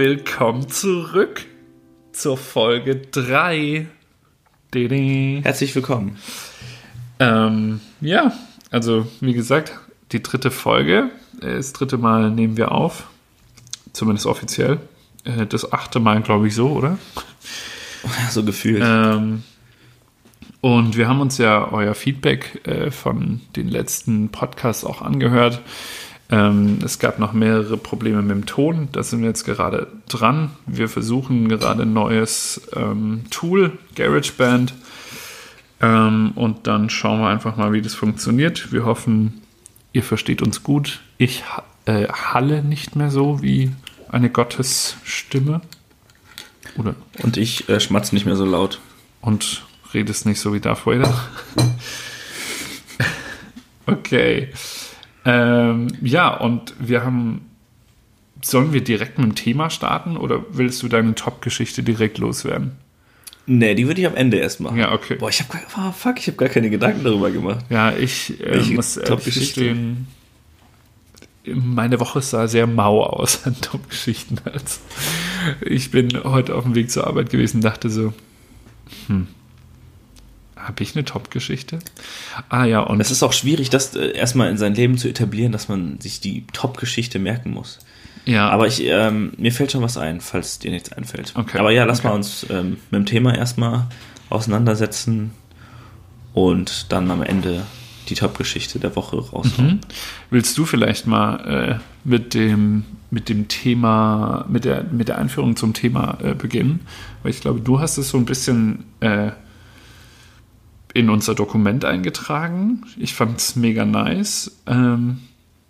willkommen zurück zur Folge 3. Didi. Herzlich willkommen. Ähm, ja, also wie gesagt, die dritte Folge. Das dritte Mal nehmen wir auf. Zumindest offiziell. Äh, Das achte Mal, glaube ich, so, oder? So gefühlt. Ähm, und wir haben uns ja euer Feedback äh, von den letzten Podcasts auch angehört. Ähm, es gab noch mehrere Probleme mit dem Ton. Da sind wir jetzt gerade dran. Wir versuchen gerade ein neues ähm, Tool, GarageBand. Ähm, und dann schauen wir einfach mal, wie das funktioniert. Wir hoffen, ihr versteht uns gut. Ich äh, halle nicht mehr so wie eine Gottesstimme. Oder Und ich äh, schmatze nicht mehr so laut. und redest nicht so wie Darth Vader. okay. Ähm, ja, und wir haben. Sollen wir direkt mit dem Thema starten oder willst du deine Top-Geschichte direkt loswerden? Nee, die würde ich am Ende erst machen. Ja, okay. Boah, ich habe oh, fuck, ich habe gar keine Gedanken darüber gemacht. Ja, ich äh, muss ehrlich gestehen, meine Woche sah sehr mau aus an Top-Geschichten. Also, ich bin heute auf dem Weg zur Arbeit gewesen und dachte so, hm, habe ich eine Top-Geschichte? Ah ja, und Es ist auch schwierig, das äh, erstmal in sein Leben zu etablieren, dass man sich die Top-Geschichte merken muss. ja, Aber ich, ähm, mir fällt schon was ein, falls dir nichts einfällt. Okay. Aber ja, lass Okay. mal uns ähm, mit dem Thema erstmal auseinandersetzen und dann am Ende die Top-Geschichte der Woche raushauen. Mhm. Willst du vielleicht mal äh, mit, dem, mit dem Thema, mit der, mit der Einführung zum Thema äh, beginnen? Weil ich glaube, du hast es so ein bisschen äh, in unser Dokument eingetragen. Ich fand es mega nice. Ähm,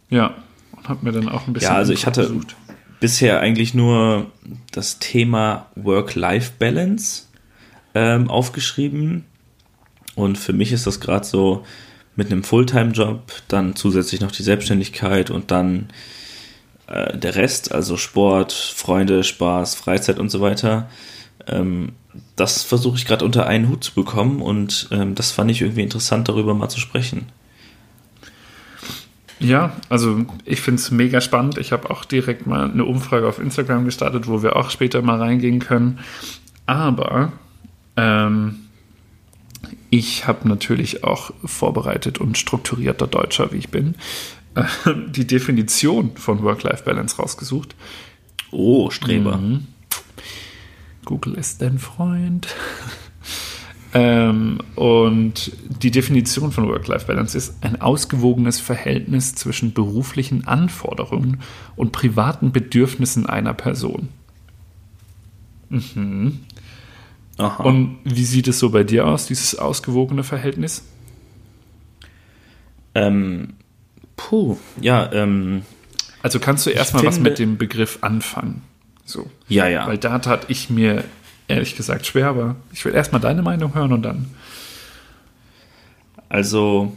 ja, und habe mir dann auch ein bisschen. Ja, also ich hatte bisher eigentlich nur das Thema Work-Life-Balance ähm, aufgeschrieben. Und für mich ist das gerade so mit einem Fulltime-Job, dann zusätzlich noch die Selbstständigkeit und dann äh, der Rest, also Sport, Freunde, Spaß, Freizeit und so weiter. Ähm, das versuche ich gerade unter einen Hut zu bekommen und ähm, das fand ich irgendwie interessant, darüber mal zu sprechen. Ja, also ich finde es mega spannend. Ich habe auch direkt mal eine Umfrage auf Instagram gestartet, wo wir auch später mal reingehen können. Aber ähm, ich habe natürlich auch vorbereitet und strukturierter Deutscher, wie ich bin, äh, die Definition von Work-Life-Balance rausgesucht. Oh, Streber. Mhm. Google ist dein Freund. ähm, und die Definition von Work-Life-Balance ist ein ausgewogenes Verhältnis zwischen beruflichen Anforderungen und privaten Bedürfnissen einer Person. Aha. Und wie sieht es so bei dir aus, dieses ausgewogene Verhältnis? Ähm, puh, ja, ähm, Also kannst du erstmal was mit dem Begriff anfangen. So. ja, ja. Weil da tat ich mir ehrlich gesagt schwer, aber ich will erstmal deine Meinung hören und dann. Also,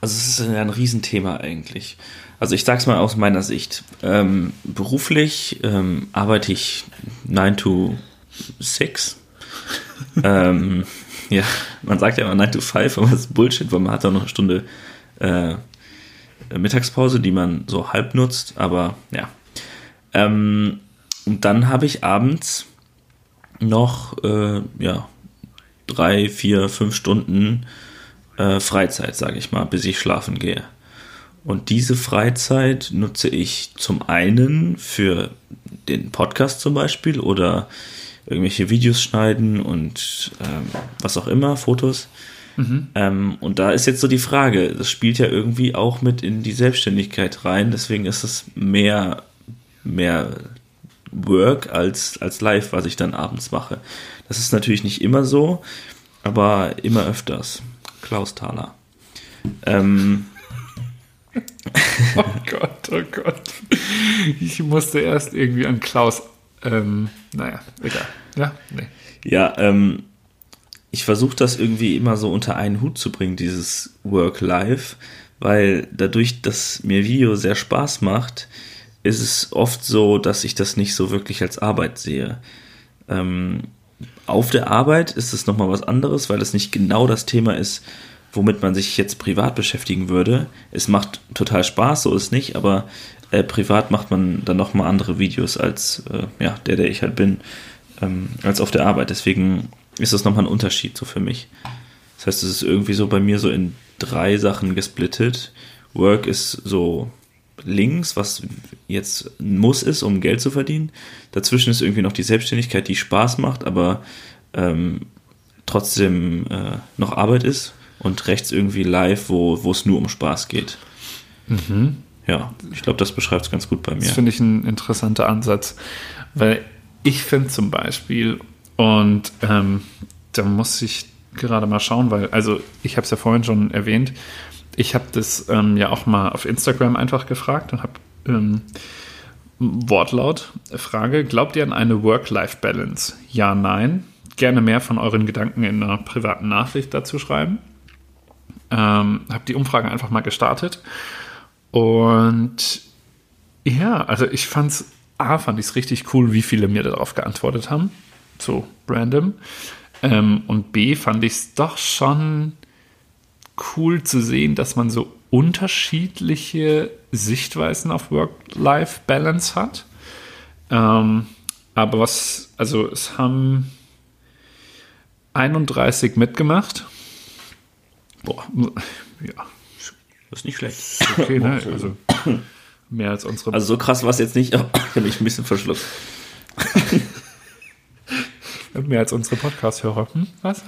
also es ist ein Riesenthema eigentlich. Also ich sag's mal aus meiner Sicht. Ähm, beruflich ähm, arbeite ich 9 to 6. ähm, ja, man sagt ja immer 9 to 5, aber das ist Bullshit, weil man hat auch noch eine Stunde äh, Mittagspause, die man so halb nutzt, aber ja. Ähm, und dann habe ich abends noch, äh, ja, drei, vier, fünf Stunden äh, Freizeit, sage ich mal, bis ich schlafen gehe. Und diese Freizeit nutze ich zum einen für den Podcast zum Beispiel oder irgendwelche Videos schneiden und ähm, was auch immer, Fotos. Ähm, und da ist jetzt so die Frage, das spielt ja irgendwie auch mit in die Selbstständigkeit rein, deswegen ist es mehr, mehr Work als, als Live, was ich dann abends mache. Das ist natürlich nicht immer so, aber immer öfters. Klaus Thaler. Ähm, Oh Gott, oh Gott. Ich musste erst irgendwie an Klaus. Ähm, naja, egal. Ja, nee. ja, ähm, ich versuche das irgendwie immer so unter einen Hut zu bringen, dieses Work-Life, weil dadurch, dass mir Video sehr Spaß macht, ist es oft so, dass ich das nicht so wirklich als Arbeit sehe. Ähm, auf der Arbeit ist es nochmal was anderes, weil es nicht genau das Thema ist, womit man sich jetzt privat beschäftigen würde. Es macht total Spaß, so ist nicht, aber äh, privat macht man dann nochmal andere Videos als äh, ja, der, der ich halt bin, ähm, als auf der Arbeit. Deswegen ist das nochmal ein Unterschied so für mich. Das heißt, es ist irgendwie so bei mir so in drei Sachen gesplittet. Work ist so links, was jetzt ein Muss ist, um Geld zu verdienen. Dazwischen ist irgendwie noch die Selbstständigkeit, die Spaß macht, aber ähm, trotzdem äh, noch Arbeit ist. Und rechts irgendwie live, wo, es nur um Spaß geht. Mhm. Ja, ich glaube, das beschreibt es ganz gut bei mir. Das finde ich ein interessanter Ansatz, weil ich finde zum Beispiel, und ähm, da muss ich gerade mal schauen, weil, also ich habe es ja vorhin schon erwähnt, ich habe das ähm, ja auch mal auf Instagram einfach gefragt und habe ähm, Wortlaut Frage, glaubt ihr an eine Work-Life-Balance? Ja, nein. Gerne mehr von euren Gedanken in einer privaten Nachricht dazu schreiben. Ähm, habe die Umfrage einfach mal gestartet und ja, also ich fand's, A, fand ich es richtig cool, wie viele mir darauf geantwortet haben. So random. Ähm, und B, fand ich es doch schon cool zu sehen, dass man so unterschiedliche Sichtweisen auf Work-Life-Balance hat. Ähm, aber was, also es haben 31 mitgemacht. Boah, ja. Das ist nicht schlecht. Okay, ne? Also mehr als unsere. Also so krass war es jetzt nicht, aber ich habe mich ein bisschen verschluckt. mehr als unsere Podcast-Hörer. Hm? Was?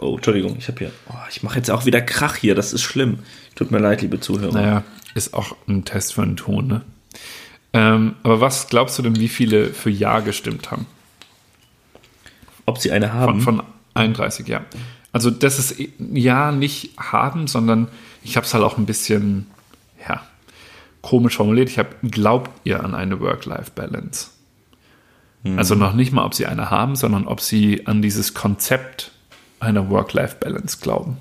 Oh, Entschuldigung, ich habe hier. Oh, ich mache jetzt auch wieder Krach hier, das ist schlimm. Tut mir leid, liebe Zuhörer. Naja, ist auch ein Test für einen Ton, ne? Ähm, aber was glaubst du denn, wie viele für Ja gestimmt haben? Ob sie eine haben? Von, von 31, ja. Also das ist ja nicht haben, sondern ich habe es halt auch ein bisschen, ja, komisch formuliert. Ich habe, glaubt ihr an eine Work-Life-Balance? Mhm. Also noch nicht mal, ob sie eine haben, sondern ob sie an dieses Konzept einer Work-Life-Balance glauben.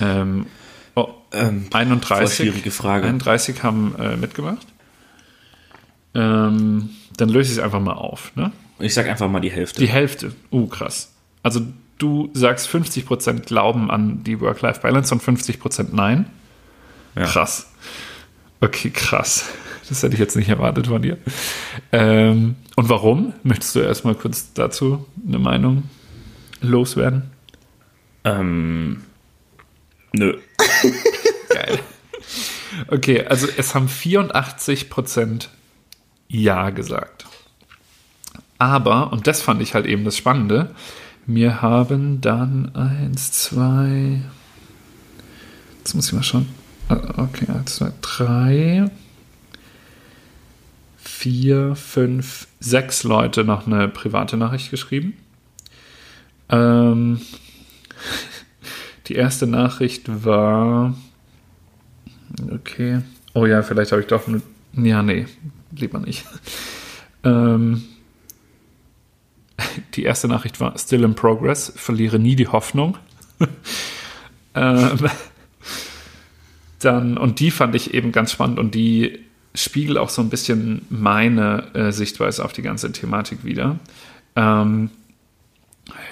Ähm, oh, ähm, 31, schwierige Frage. 31 haben äh, mitgemacht. Ähm, dann löse ich es einfach mal auf. Ne? Ich sage einfach mal die Hälfte. Die Hälfte. Uh, krass. Also du sagst 50% glauben an die Work-Life-Balance und 50% nein. Ja. Krass. Okay, krass. Das hätte ich jetzt nicht erwartet von dir. Ähm, und warum? Möchtest du erstmal kurz dazu eine Meinung loswerden? Ähm, nö. Geil. Okay, also es haben 84% Ja gesagt. Aber, und das fand ich halt eben das Spannende, wir haben dann eins, zwei. Jetzt muss ich mal schauen. Ah, okay, eins, zwei, drei, vier, fünf, sechs Leute noch eine private Nachricht geschrieben. Ähm, die erste Nachricht war. Okay. Oh ja, vielleicht habe ich doch. Eine, ja, nee, lieber nicht. Ähm, die erste Nachricht war Still in Progress, verliere nie die Hoffnung. ähm, dann, und die fand ich eben ganz spannend und die spiegelt auch so ein bisschen meine äh, Sichtweise auf die ganze Thematik wieder. Ähm,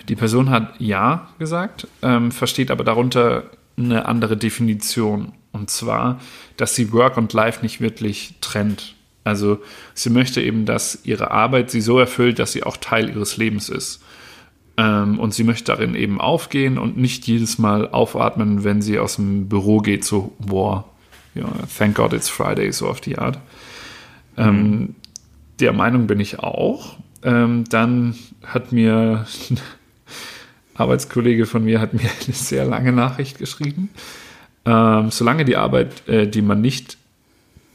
die Person hat Ja gesagt, ähm, versteht aber darunter eine andere Definition. Und zwar, dass sie Work und Life nicht wirklich trennt. Also sie möchte eben, dass ihre Arbeit sie so erfüllt, dass sie auch Teil ihres Lebens ist. Ähm, und sie möchte darin eben aufgehen und nicht jedes Mal aufatmen, wenn sie aus dem Büro geht, so, boah, ja, thank God it's Friday, so auf die Art. Ähm, mhm. Ähm, der Meinung bin ich auch. Ähm, dann hat mir ein Arbeitskollege von mir hat mir eine sehr lange Nachricht geschrieben. Ähm, solange die Arbeit, äh, die man nicht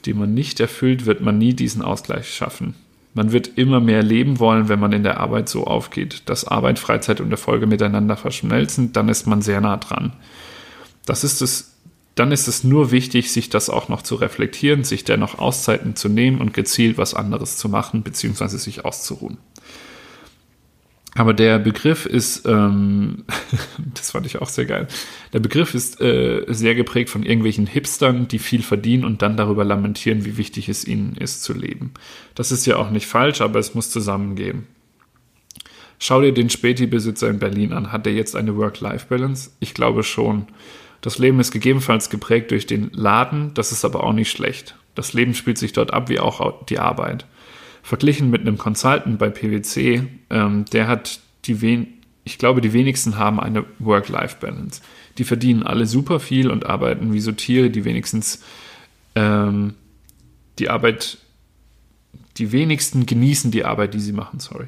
die man nicht erfüllt, wird man nie diesen Ausgleich schaffen. Man wird immer mehr leben wollen, wenn man in der Arbeit so aufgeht, dass Arbeit, Freizeit und Erfolge miteinander verschmelzen, dann ist man sehr nah dran. Das ist es, dann ist es nur wichtig, sich das auch noch zu reflektieren, sich dennoch Auszeiten zu nehmen und gezielt was anderes zu machen, beziehungsweise sich auszuruhen. Aber der Begriff ist, ähm, das fand ich auch sehr geil, der Begriff ist äh, sehr geprägt von irgendwelchen Hipstern, die viel verdienen und dann darüber lamentieren, wie wichtig es ihnen ist zu leben. Das ist ja auch nicht falsch, aber es muss zusammengehen. Schau dir den Späti-Besitzer in Berlin an. Hat er jetzt eine Work-Life-Balance? Ich glaube schon. Das Leben ist gegebenenfalls geprägt durch den Laden, das ist aber auch nicht schlecht. Das Leben spielt sich dort ab wie auch die Arbeit. Verglichen mit einem Consultant bei PwC, ähm, der hat die wen ich glaube, die wenigsten haben eine Work-Life-Balance. Die verdienen alle super viel und arbeiten wie so Tiere, die wenigstens ähm, die Arbeit, die wenigsten genießen die Arbeit, die sie machen, sorry.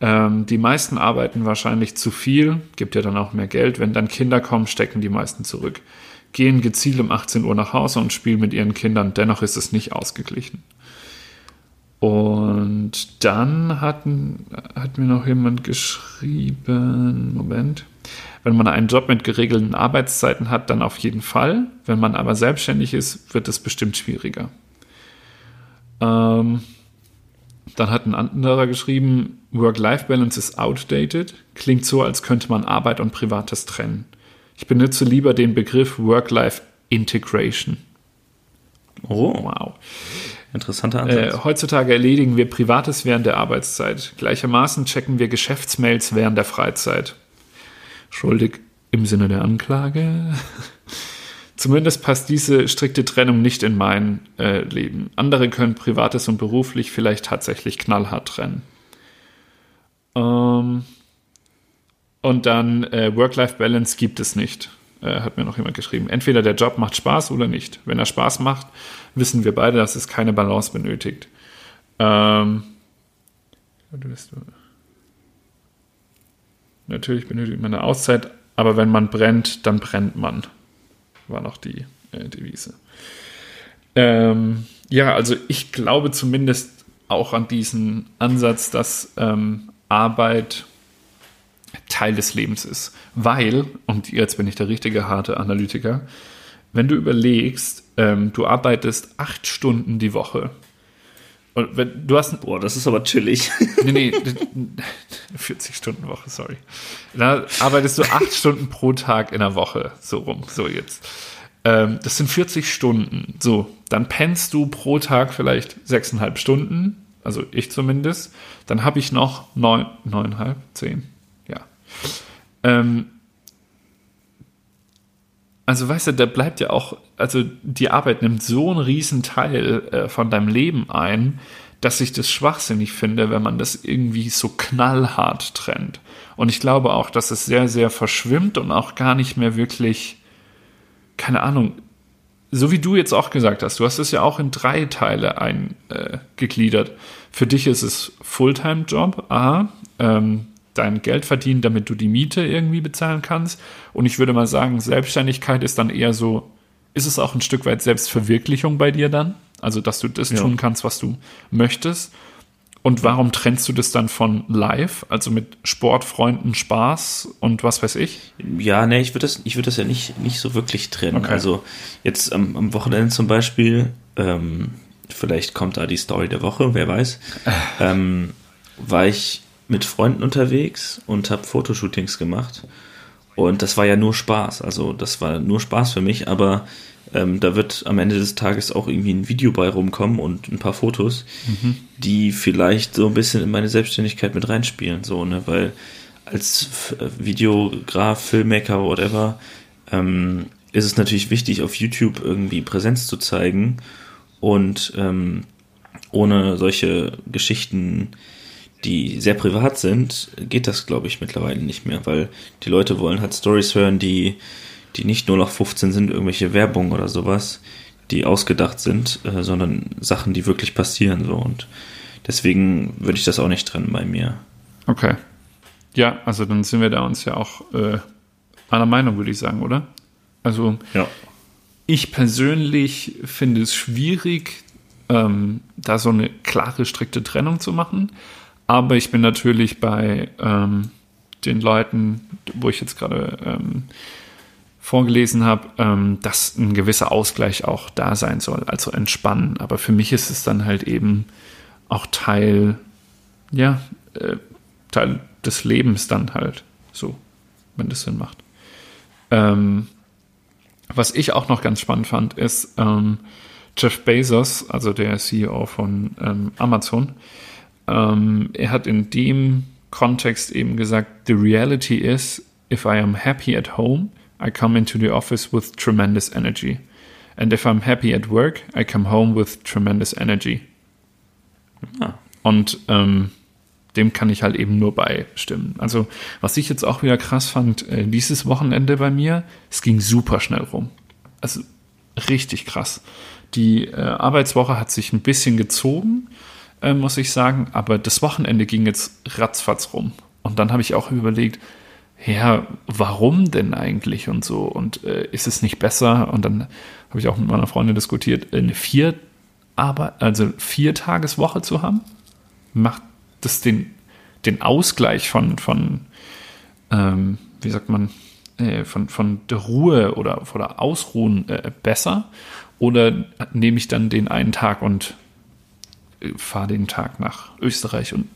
Ähm, die meisten arbeiten wahrscheinlich zu viel, gibt ja dann auch mehr Geld. Wenn dann Kinder kommen, stecken die meisten zurück. Gehen gezielt um 18 Uhr nach Hause und spielen mit ihren Kindern. Dennoch ist es nicht ausgeglichen. Und dann hatten, hat mir noch jemand geschrieben, Moment, wenn man einen Job mit geregelten Arbeitszeiten hat, dann auf jeden Fall. Wenn man aber selbstständig ist, wird es bestimmt schwieriger. Ähm, dann hat ein anderer geschrieben, Work-Life-Balance is outdated. Klingt so, als könnte man Arbeit und Privates trennen. Ich benutze lieber den Begriff Work-Life-Integration. Oh. Wow. Interessanter Ansatz. Äh, heutzutage erledigen wir Privates während der Arbeitszeit. Gleichermaßen checken wir Geschäftsmails während der Freizeit. Schuldig im Sinne der Anklage. Zumindest passt diese strikte Trennung nicht in mein äh, Leben. Andere können Privates und beruflich vielleicht tatsächlich knallhart trennen. Ähm, und dann äh, Work-Life-Balance gibt es nicht, äh, hat mir noch jemand geschrieben. Entweder der Job macht Spaß oder nicht. Wenn er Spaß macht, wissen wir beide, dass es keine Balance benötigt. Ähm, natürlich benötigt man eine Auszeit, aber wenn man brennt, dann brennt man war noch die äh, Devise. Ähm, ja, also ich glaube zumindest auch an diesen Ansatz, dass ähm, Arbeit Teil des Lebens ist. Weil, und jetzt bin ich der richtige harte Analytiker, wenn du überlegst, ähm, du arbeitest acht Stunden die Woche. Und wenn du hast. Boah, das ist aber chillig. Nee, nee, 40 Stunden Woche, sorry. Da arbeitest du acht Stunden pro Tag in der Woche, so rum, so jetzt. Ähm, das sind 40 Stunden. So, dann pennst du pro Tag vielleicht sechseinhalb Stunden, also ich zumindest. Dann habe ich noch neun, neuneinhalb, zehn, ja. Ähm, also weißt du, da bleibt ja auch, also die Arbeit nimmt so einen riesen Teil äh, von deinem Leben ein, dass ich das schwachsinnig finde, wenn man das irgendwie so knallhart trennt. Und ich glaube auch, dass es sehr, sehr verschwimmt und auch gar nicht mehr wirklich keine Ahnung, so wie du jetzt auch gesagt hast, du hast es ja auch in drei Teile eingegliedert. Äh, Für dich ist es Fulltime-Job, A, ähm, dein Geld verdienen, damit du die Miete irgendwie bezahlen kannst. Und ich würde mal sagen, Selbstständigkeit ist dann eher so, ist es auch ein Stück weit Selbstverwirklichung bei dir dann? Also, dass du das ja. tun kannst, was du möchtest. Und warum trennst du das dann von live, also mit Sportfreunden, Spaß und was weiß ich? Ja, nee, ich würde das, ich würde das ja nicht, nicht so wirklich trennen. Okay. Also jetzt am, am, Wochenende zum Beispiel, ähm, vielleicht kommt da die Story der Woche, wer weiß, ähm, war ich mit Freunden unterwegs und habe Fotoshootings gemacht. Und das war ja nur Spaß. Also das war nur Spaß für mich, aber ähm, da wird am Ende des Tages auch irgendwie ein Video bei rumkommen und ein paar Fotos, mhm. die vielleicht so ein bisschen in meine Selbstständigkeit mit reinspielen, so, ne, weil als äh, Videograf, Filmmaker, whatever, ähm, ist es natürlich wichtig, auf YouTube irgendwie Präsenz zu zeigen und ähm, ohne solche Geschichten, die sehr privat sind, geht das, glaube ich, mittlerweile nicht mehr, weil die Leute wollen halt Stories hören, die die nicht nur noch 15 sind, irgendwelche Werbung oder sowas, die ausgedacht sind, äh, sondern Sachen, die wirklich passieren. So. Und deswegen würde ich das auch nicht trennen bei mir. Okay. Ja, also dann sind wir da uns ja auch äh, einer Meinung, würde ich sagen, oder? Also ja. ich persönlich finde es schwierig, ähm, da so eine klare, strikte Trennung zu machen. Aber ich bin natürlich bei ähm, den Leuten, wo ich jetzt gerade ähm, vorgelesen habe, ähm, dass ein gewisser Ausgleich auch da sein soll, also entspannen. Aber für mich ist es dann halt eben auch Teil, ja, äh, Teil des Lebens dann halt so, wenn das Sinn macht. Ähm, was ich auch noch ganz spannend fand, ist ähm, Jeff Bezos, also der CEO von ähm, Amazon. Ähm, er hat in dem Kontext eben gesagt, the reality is, if I am happy at home, I come into the office with tremendous energy. And if I'm happy at work, I come home with tremendous energy. Ah. Und ähm, dem kann ich halt eben nur beistimmen. Also, was ich jetzt auch wieder krass fand, äh, dieses Wochenende bei mir, es ging super schnell rum. Also, richtig krass. Die äh, Arbeitswoche hat sich ein bisschen gezogen, äh, muss ich sagen, aber das Wochenende ging jetzt ratzfatz rum. Und dann habe ich auch überlegt, ja, warum denn eigentlich und so? Und äh, ist es nicht besser? Und dann habe ich auch mit meiner Freundin diskutiert, eine vier, aber, also vier Tageswoche zu haben. Macht das den, den Ausgleich von, von ähm, wie sagt man, äh, von, von der Ruhe oder von der Ausruhen äh, besser? Oder nehme ich dann den einen Tag und fahre den Tag nach Österreich und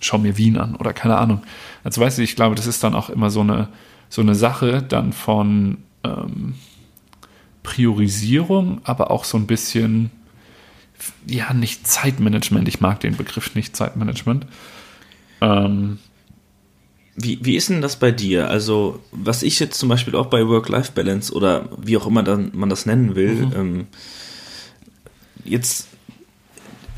schaue mir Wien an oder keine Ahnung. Also weißt du, ich glaube, das ist dann auch immer so eine, so eine Sache dann von ähm, Priorisierung, aber auch so ein bisschen ja, nicht Zeitmanagement. Ich mag den Begriff nicht Zeitmanagement. Ähm, wie, wie ist denn das bei dir? Also, was ich jetzt zum Beispiel auch bei Work-Life-Balance oder wie auch immer dann man das nennen will, mhm. ähm, jetzt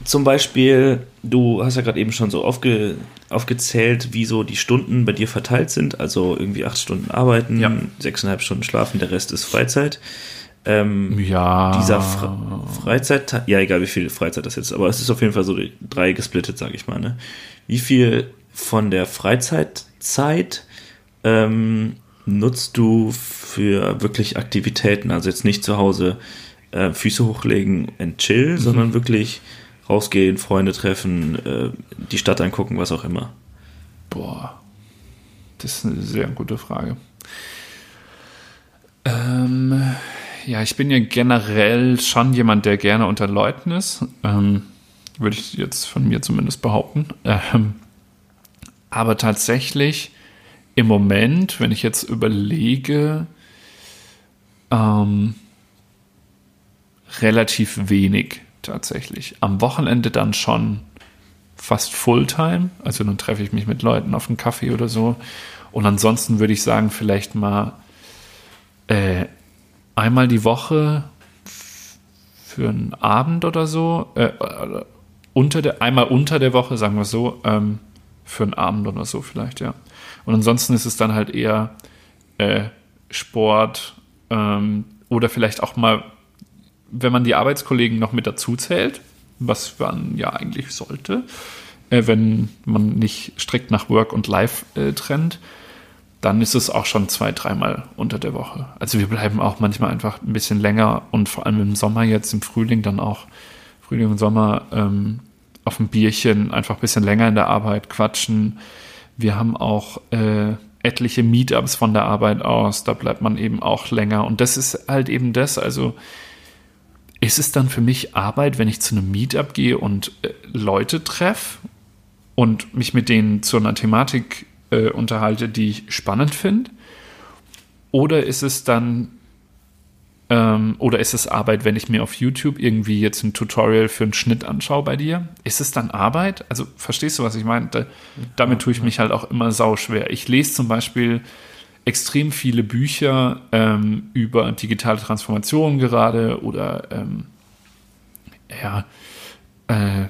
zum Beispiel, du hast ja gerade eben schon so aufge, aufgezählt, wie so die Stunden bei dir verteilt sind. Also irgendwie acht Stunden arbeiten, ja. sechseinhalb Stunden schlafen, der Rest ist Freizeit ähm, ja. dieser Fre Freizeit, ja, egal wie viel Freizeit das jetzt, aber es ist auf jeden Fall so drei gesplittet, sage ich mal. Ne? Wie viel von der Freizeitzeit ähm, nutzt du für wirklich Aktivitäten? Also jetzt nicht zu Hause äh, Füße hochlegen und chill, mhm. sondern wirklich rausgehen, Freunde treffen, äh, die Stadt angucken, was auch immer. Boah, das ist eine sehr gute Frage. Ähm, ja, ich bin ja generell schon jemand, der gerne unter Leuten ist. Ähm, würde ich jetzt von mir zumindest behaupten. Ähm, aber tatsächlich im Moment, wenn ich jetzt überlege, ähm, relativ wenig tatsächlich. Am Wochenende dann schon fast Fulltime. Also dann treffe ich mich mit Leuten auf einen Kaffee oder so. Und ansonsten würde ich sagen, vielleicht mal äh, einmal die Woche für einen Abend oder so, äh, unter der, einmal unter der Woche, sagen wir so, ähm, für einen Abend oder so vielleicht, ja. Und ansonsten ist es dann halt eher äh, Sport ähm, oder vielleicht auch mal, wenn man die Arbeitskollegen noch mit dazu zählt, was man ja eigentlich sollte, äh, wenn man nicht strikt nach Work und Life äh, trennt, dann ist es auch schon zwei, dreimal unter der Woche. Also wir bleiben auch manchmal einfach ein bisschen länger und vor allem im Sommer jetzt, im Frühling dann auch, Frühling und Sommer ähm, auf ein Bierchen, einfach ein bisschen länger in der Arbeit quatschen. Wir haben auch äh, etliche Meetups von der Arbeit aus, da bleibt man eben auch länger. Und das ist halt eben das, also ist es dann für mich Arbeit, wenn ich zu einem Meetup gehe und äh, Leute treffe und mich mit denen zu einer Thematik äh, unterhalte, die ich spannend finde? Oder ist es dann, ähm, oder ist es Arbeit, wenn ich mir auf YouTube irgendwie jetzt ein Tutorial für einen Schnitt anschaue bei dir? Ist es dann Arbeit? Also verstehst du, was ich meine? Da, damit tue ich mich halt auch immer sau schwer. Ich lese zum Beispiel extrem viele Bücher ähm, über digitale Transformation gerade oder ähm, ja, äh,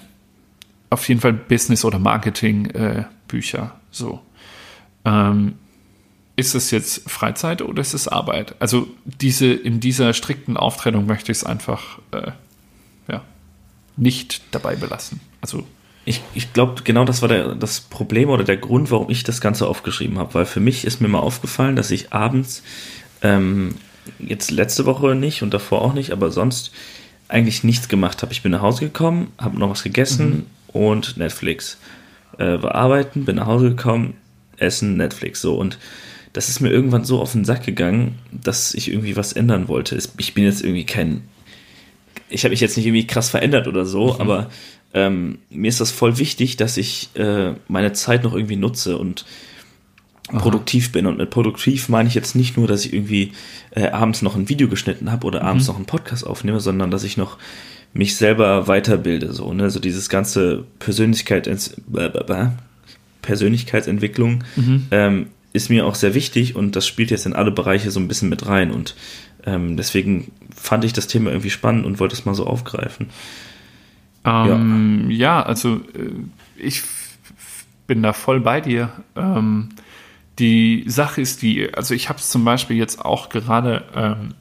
auf jeden Fall Business- oder Marketing-Bücher. Äh, so. Ähm, ist es jetzt Freizeit oder ist es Arbeit? Also diese, in dieser strikten Auftrennung möchte ich es einfach äh, ja, nicht dabei belassen. Also ich, ich glaube, genau das war der, das Problem oder der Grund, warum ich das Ganze aufgeschrieben habe. Weil für mich ist mir mal aufgefallen, dass ich abends, ähm, jetzt letzte Woche nicht und davor auch nicht, aber sonst eigentlich nichts gemacht habe. Ich bin nach Hause gekommen, habe noch was gegessen mhm. und Netflix. Äh, war arbeiten, bin nach Hause gekommen, Essen, Netflix, so. Und das ist mir irgendwann so auf den Sack gegangen, dass ich irgendwie was ändern wollte. Ich bin jetzt irgendwie kein, ich habe mich jetzt nicht irgendwie krass verändert oder so, mhm. aber ähm, mir ist das voll wichtig, dass ich äh, meine Zeit noch irgendwie nutze und Aha. produktiv bin. Und mit produktiv meine ich jetzt nicht nur, dass ich irgendwie äh, abends noch ein Video geschnitten habe oder mhm. abends noch einen Podcast aufnehme, sondern dass ich noch mich selber weiterbilde, so, ne, so dieses ganze Persönlichkeit, Persönlichkeitsentwicklung mhm. ähm, ist mir auch sehr wichtig und das spielt jetzt in alle Bereiche so ein bisschen mit rein und ähm, deswegen fand ich das Thema irgendwie spannend und wollte es mal so aufgreifen. Ähm, ja. ja. also äh, ich bin da voll bei dir. Ähm, die Sache ist die, also ich habe es zum Beispiel jetzt auch gerade ähm,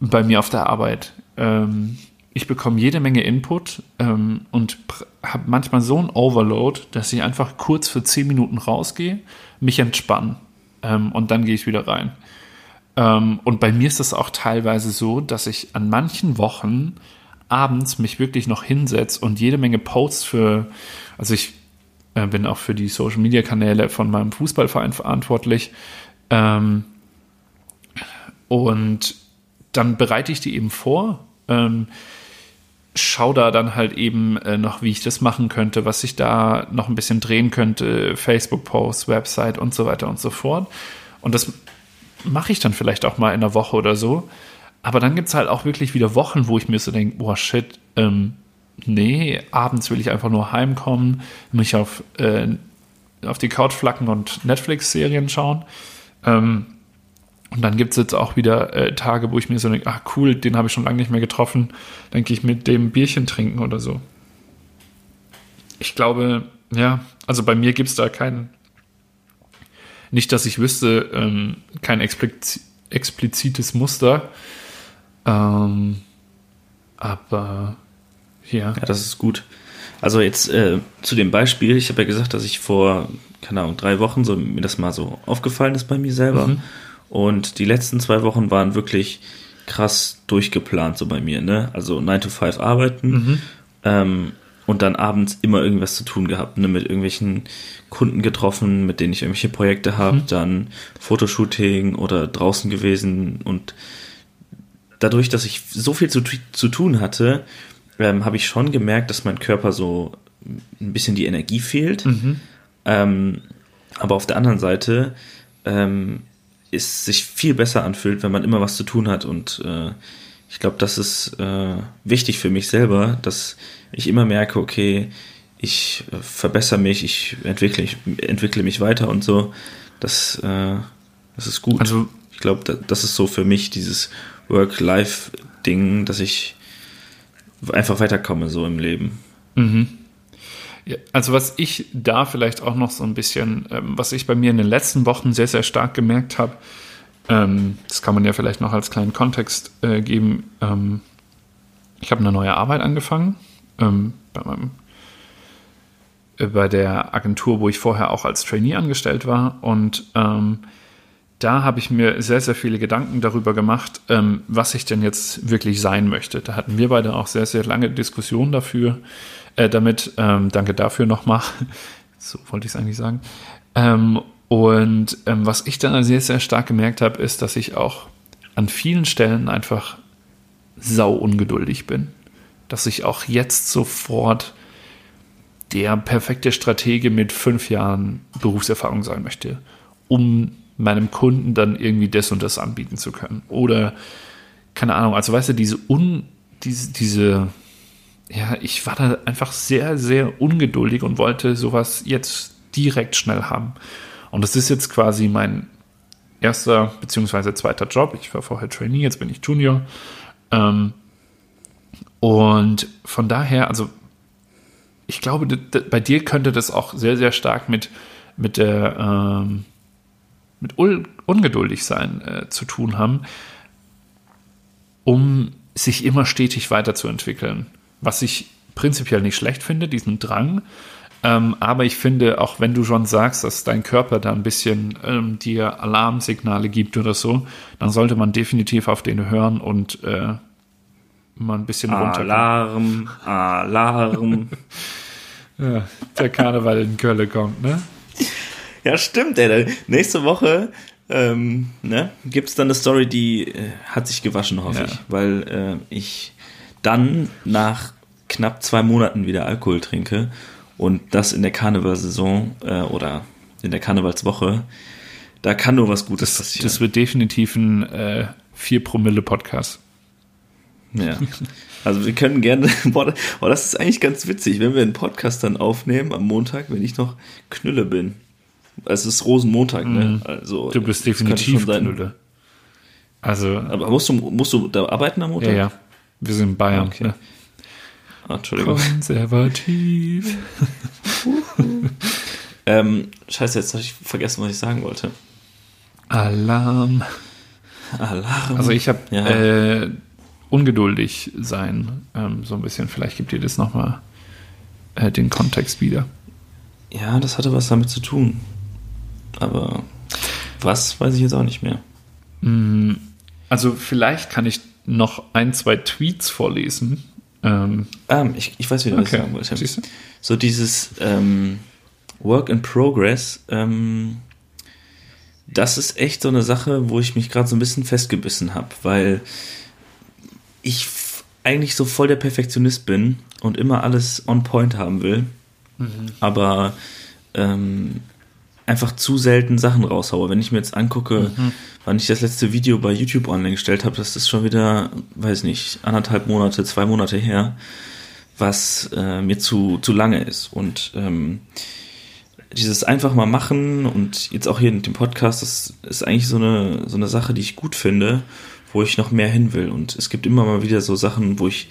bei mir auf der Arbeit. Ähm, ich bekomme jede Menge Input ähm, und habe manchmal so ein Overload, dass ich einfach kurz für zehn Minuten rausgehe, mich entspanne ähm, und dann gehe ich wieder rein. Und bei mir ist es auch teilweise so, dass ich an manchen Wochen abends mich wirklich noch hinsetze und jede Menge Posts für, also ich äh, bin auch für die Social Media Kanäle von meinem Fußballverein verantwortlich. Ähm, und dann bereite ich die eben vor. Ähm, schau da dann halt eben äh, noch, wie ich das machen könnte, was ich da noch ein bisschen drehen könnte, Facebook-Posts, Website und so weiter und so fort. Und das mache ich dann vielleicht auch mal in einer Woche oder so. Aber dann gibt es halt auch wirklich wieder Wochen, wo ich mir so denke, boah, shit, ähm, nee, abends will ich einfach nur heimkommen, mich auf, äh, auf die Couch flacken und Netflix-Serien schauen. Ähm, und dann gibt es jetzt auch wieder äh, Tage, wo ich mir so denke, ach cool, den habe ich schon lange nicht mehr getroffen, denke ich mit dem Bierchen trinken oder so. Ich glaube, ja, also bei mir gibt es da keinen, nicht, dass ich wüsste, ähm, kein expliz explizites Muster. Ähm, aber ja. Ja, das ist gut. Also jetzt äh, zu dem Beispiel, ich habe ja gesagt, dass ich vor, keine Ahnung, drei Wochen so mir das mal so aufgefallen ist bei mir selber. Mhm. Und die letzten zwei Wochen waren wirklich krass durchgeplant so bei mir, ne? Also 9 to 5 arbeiten mhm. ähm, und dann abends immer irgendwas zu tun gehabt, ne? Mit irgendwelchen Kunden getroffen, mit denen ich irgendwelche Projekte habe, mhm. dann Fotoshooting oder draußen gewesen und dadurch, dass ich so viel zu, zu tun hatte, ähm, habe ich schon gemerkt, dass mein Körper so ein bisschen die Energie fehlt. Mhm. Ähm, aber auf der anderen Seite ähm, es sich viel besser anfühlt, wenn man immer was zu tun hat. Und äh, ich glaube, das ist äh, wichtig für mich selber, dass ich immer merke, okay, ich äh, verbessere mich, ich entwickle, ich entwickle mich weiter und so. Das, äh, das ist gut. Also, ich glaube, da, das ist so für mich dieses Work-Life-Ding, dass ich einfach weiterkomme so im Leben. Mhm. Also was ich da vielleicht auch noch so ein bisschen, ähm, was ich bei mir in den letzten Wochen sehr, sehr stark gemerkt habe, ähm, das kann man ja vielleicht noch als kleinen Kontext äh, geben. Ähm, ich habe eine neue Arbeit angefangen ähm, bei, meinem, äh, bei der Agentur, wo ich vorher auch als Trainee angestellt war und ähm, da habe ich mir sehr, sehr viele Gedanken darüber gemacht, ähm, was ich denn jetzt wirklich sein möchte. Da hatten wir beide auch sehr, sehr lange Diskussionen dafür, äh, damit. Ähm, danke dafür nochmal. so wollte ich es eigentlich sagen. Ähm, und ähm, was ich dann sehr, sehr stark gemerkt habe, ist, dass ich auch an vielen Stellen einfach sau ungeduldig bin. Dass ich auch jetzt sofort der perfekte Stratege mit fünf Jahren Berufserfahrung sein möchte, um meinem Kunden dann irgendwie das und das anbieten zu können. Oder, keine Ahnung, also weißt du, diese, un, diese, diese, ja, ich war da einfach sehr, sehr ungeduldig und wollte sowas jetzt direkt schnell haben. Und das ist jetzt quasi mein erster beziehungsweise zweiter Job. Ich war vorher Trainee, jetzt bin ich Junior. Ähm, und von daher, also ich glaube, bei dir könnte das auch sehr, sehr stark mit, mit der ähm, mit ungeduldig sein äh, zu tun haben, um sich immer stetig weiterzuentwickeln. Was ich prinzipiell nicht schlecht finde, diesen Drang. Ähm, aber ich finde, auch wenn du schon sagst, dass dein Körper da ein bisschen ähm, dir Alarmsignale gibt oder so, dann sollte man definitiv auf den hören und äh, mal ein bisschen runter. Alarm, Alarm. ja, der Karneval in Köln kommt, ne? Ja, stimmt, ey. Nächste Woche ähm, ne, gibt es dann eine Story, die äh, hat sich gewaschen, hoffe ja. ich. Weil äh, ich dann nach knapp zwei Monaten wieder Alkohol trinke und das in der Karnevalsaison äh, oder in der Karnevalswoche, da kann nur was Gutes das, passieren. Das wird definitiv ein äh, 4 Promille Podcast. Ja. Also wir können gerne, boah, das ist eigentlich ganz witzig, wenn wir einen Podcast dann aufnehmen am Montag, wenn ich noch Knülle bin. Es ist Rosenmontag, ne? Mhm. Also, Du bist definitiv. Knülle. Also, Aber musst du, musst du da arbeiten am ja, Montag? ja. Wir sind in Bayern. Okay. Ne? Ah, Entschuldigung. Konservativ. Ähm, scheiße, jetzt habe ich vergessen, was ich sagen wollte. Alarm. Alarm. Also ich habe Ja. äh, ungeduldig sein, ähm, so ein bisschen. Vielleicht gibt ihr das nochmal äh, den Kontext wieder. ja, das hatte was damit zu tun. Aber was, weiß ich jetzt auch nicht mehr. Mm, Also vielleicht kann ich noch ein, zwei Tweets vorlesen. Ähm, Ah, ich, ich weiß wieder, was ich okay, sagen wollte. siehst du? So dieses ähm, Work in Progress, ähm, das ist echt so eine Sache, wo ich mich gerade so ein bisschen festgebissen habe, weil ich eigentlich so voll der Perfektionist bin und immer alles on point haben will, aber ähm, einfach zu selten Sachen raushaue. Wenn ich mir jetzt angucke, wann ich das letzte Video bei YouTube online gestellt habe, das ist schon wieder, weiß nicht, anderthalb Monate, zwei Monate her, was äh, mir zu, zu lange ist. Und ähm, dieses einfach mal machen und jetzt auch hier in dem Podcast, das ist eigentlich so eine, so eine Sache, die ich gut finde, wo ich noch mehr hin will. Und es gibt immer mal wieder so Sachen, wo ich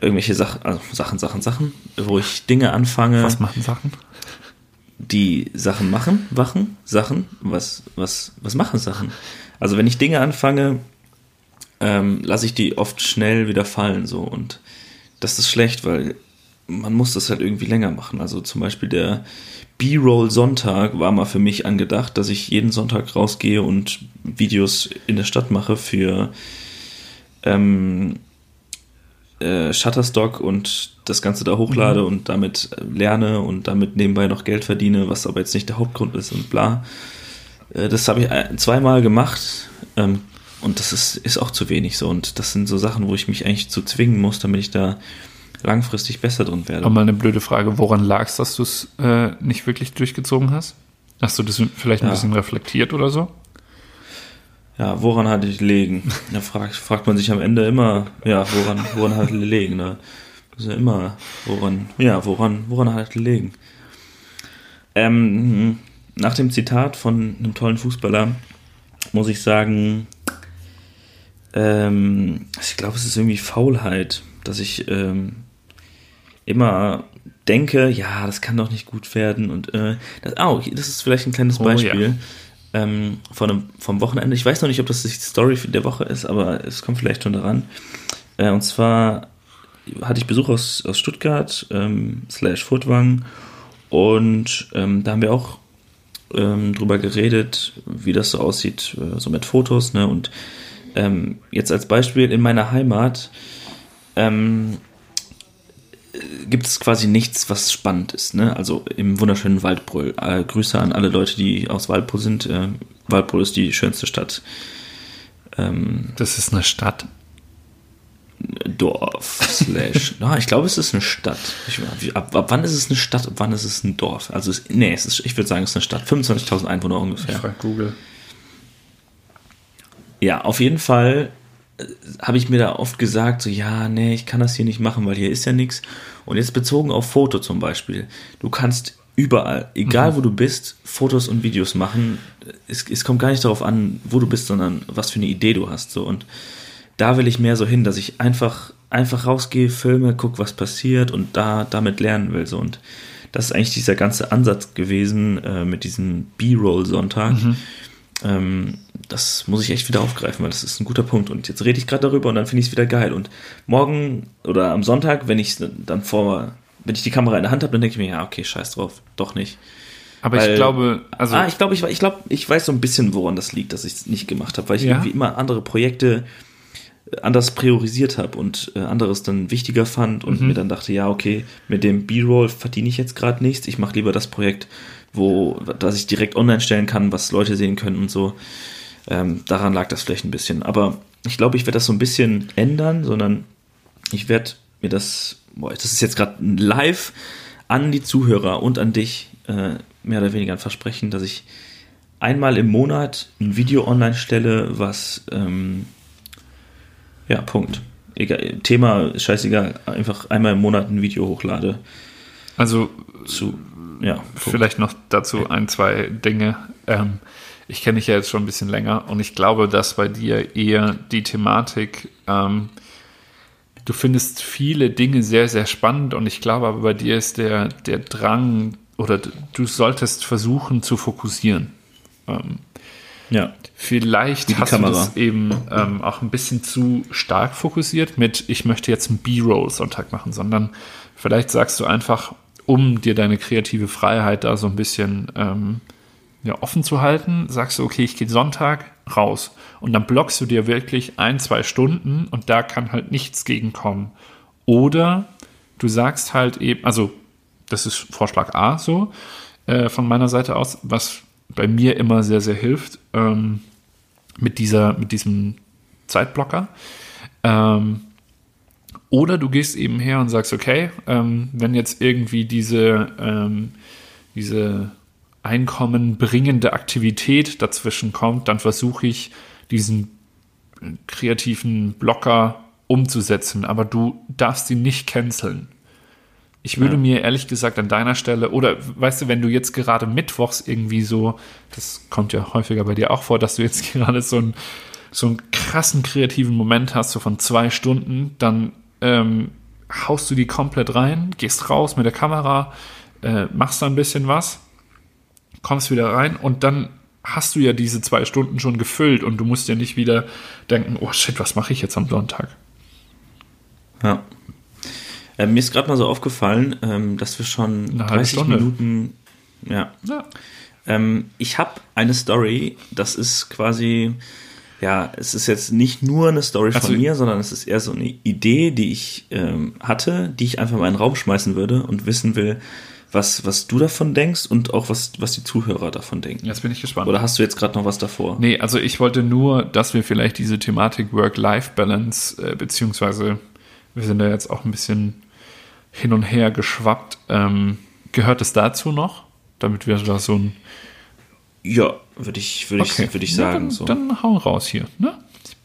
irgendwelche Sachen, also Sachen, Sachen, Sachen, wo ich Dinge anfange, was machen Sachen? Die Sachen machen, wachen, Sachen, was, was, was machen Sachen. Also wenn ich Dinge anfange, ähm, lasse ich die oft schnell wieder fallen so und das ist schlecht, weil man muss das halt irgendwie länger machen. Also zum Beispiel der B-Roll Sonntag war mal für mich angedacht, dass ich jeden Sonntag rausgehe und Videos in der Stadt mache für ähm, äh, Shutterstock und das Ganze da hochlade und damit äh, lerne und damit nebenbei noch Geld verdiene, was aber jetzt nicht der Hauptgrund ist und bla. Äh, das habe ich zweimal gemacht ähm, und das ist, ist auch zu wenig so. Und das sind so Sachen, wo ich mich eigentlich zu zwingen muss, damit ich da langfristig besser drin werde. Aber mal eine blöde Frage, woran lag es, dass du es äh, nicht wirklich durchgezogen hast? Hast du das vielleicht ein Ja. bisschen reflektiert oder so? Ja, woran hat es gelegen? Da fragt, fragt man sich am Ende immer, ja, woran, woran hat gelegen? Ne? Das ist ja immer, woran, ja, woran, woran hat gelegen? Ähm, nach dem Zitat von einem tollen Fußballer muss ich sagen, ähm, ich glaube, es ist irgendwie Faulheit, dass ich ähm, immer denke, ja, das kann doch nicht gut werden und äh, das, oh, das ist vielleicht ein kleines Oh, ja. Ähm, von einem, vom Wochenende. Ich weiß noch nicht, ob das die Story der Woche ist, aber es kommt vielleicht schon daran. Äh, und zwar hatte ich Besuch aus, aus Stuttgart, ähm, slash Furtwang, und ähm, da haben wir auch ähm, drüber geredet, wie das so aussieht, äh, so mit Fotos, ne? Und ähm, jetzt als Beispiel in meiner Heimat ähm, äh, gibt es quasi nichts, was spannend ist. Ne? Also im wunderschönen Waldbrüll. Äh, Grüße an alle Leute, die aus Waldbrüll sind. Äh, Waldbrüll ist die schönste Stadt. Ähm, Das ist eine Stadt. Dorf slash. ja, ich glaube, es ist eine Stadt. Ich, ab, ab wann ist es eine Stadt, ab wann ist es ein Dorf? Also, es, nee, es ist, ich würde sagen, es ist eine Stadt. 25.000 Einwohner ungefähr. frag Google. Ja, auf jeden Fall habe ich mir da oft gesagt, so ja, nee, ich kann das hier nicht machen, weil hier ist ja nichts. Und jetzt bezogen auf Foto zum Beispiel. Du kannst überall, egal wo du bist, Fotos und Videos machen. Es, es kommt gar nicht darauf an, wo du bist, sondern was für eine Idee du hast. So. Und da will ich mehr so hin, dass ich einfach, einfach rausgehe, filme, guck, was passiert und da damit lernen will. So. Und das ist eigentlich dieser ganze Ansatz gewesen äh, mit diesem B-Roll-Sonntag. Ähm, das muss ich echt wieder aufgreifen, weil das ist ein guter Punkt. Und jetzt rede ich gerade darüber und dann finde ich es wieder geil. Und morgen oder am Sonntag, wenn ich dann vor, wenn ich die Kamera in der Hand habe, dann denke ich mir, ja, okay, scheiß drauf, doch nicht. Aber Weil- ich glaube, also ah, ich glaube, ich, ich, glaub, ich weiß so ein bisschen, woran das liegt, dass ich es nicht gemacht habe, weil ich Ja? irgendwie immer andere Projekte äh, anders priorisiert habe und äh, anderes dann wichtiger fand und mir dann dachte, ja, okay, mit dem B-Roll verdiene ich jetzt gerade nichts. Ich mache lieber das Projekt, wo, das ich direkt online stellen kann, was Leute sehen können und so. Ähm, daran lag das vielleicht ein bisschen. Aber ich glaube, ich werde das so ein bisschen ändern, sondern ich werde mir das, boah, das ist jetzt gerade live an die Zuhörer und an dich äh, mehr oder weniger ein Versprechen, dass ich einmal im Monat ein Video online stelle, was, ähm, ja, Punkt. egal, Thema, scheißegal, einfach einmal im Monat ein Video hochlade. Also Zu, ja. Vielleicht noch dazu ein, zwei Dinge. Ähm, ich kenne dich ja jetzt schon ein bisschen länger und ich glaube, dass bei dir eher die Thematik, ähm, du findest viele Dinge sehr, sehr spannend und ich glaube aber bei dir ist der, der Drang oder du solltest versuchen zu fokussieren. Ähm, Ja. Vielleicht hast Kamera. du das eben ähm, auch ein bisschen zu stark fokussiert mit, ich möchte jetzt einen B-Roll-Sonntag machen, sondern vielleicht sagst du einfach, um dir deine kreative Freiheit da so ein bisschen ähm, ja, offen zu halten, sagst du, okay, ich gehe Sonntag raus und dann blockst du dir wirklich ein, zwei Stunden und da kann halt nichts gegenkommen. Oder du sagst halt eben, also das ist Vorschlag A so äh, von meiner Seite aus, was bei mir immer sehr, sehr hilft ähm, mit, dieser, mit diesem Zeitblocker. Ähm, oder du gehst eben her und sagst, okay, ähm, wenn jetzt irgendwie diese, ähm, diese einkommenbringende Aktivität dazwischen kommt, dann versuche ich diesen äh, kreativen Blocker umzusetzen, aber du darfst ihn nicht canceln. Ich würde Ja. mir ehrlich gesagt an deiner Stelle, oder weißt du, wenn du jetzt gerade mittwochs irgendwie so, das kommt ja häufiger bei dir auch vor, dass du jetzt gerade so, ein, so einen krassen kreativen Moment hast, so von zwei Stunden, dann ähm, haust du die komplett rein, gehst raus mit der Kamera, äh, machst da ein bisschen was, kommst wieder rein und dann hast du ja diese zwei Stunden schon gefüllt und du musst ja nicht wieder denken, oh shit, was mache ich jetzt am Sonntag? Ja. Äh, mir ist gerade mal so aufgefallen, ähm, dass wir schon Eine halbe 30 Stunde. Minuten. Ja. Ja. Ähm, ich habe eine Story, das ist quasi, ja, es ist jetzt nicht nur eine Story von Also- mir, sondern es ist eher so eine Idee, die ich ähm, hatte, die ich einfach mal in den Raum schmeißen würde und wissen will, was, was du davon denkst und auch was, was die Zuhörer davon denken. Jetzt bin ich gespannt. Oder hast du jetzt gerade noch was davor? Nee, also ich wollte nur, dass wir vielleicht diese Thematik Work-Life-Balance, äh, beziehungsweise wir sind da jetzt auch ein bisschen hin und her geschwappt. Ähm, gehört es dazu noch? Damit wir da so ein. Ja, würde ich, würde ich, würde ich Ja, sagen. dann, so. dann hau raus hier. Ne?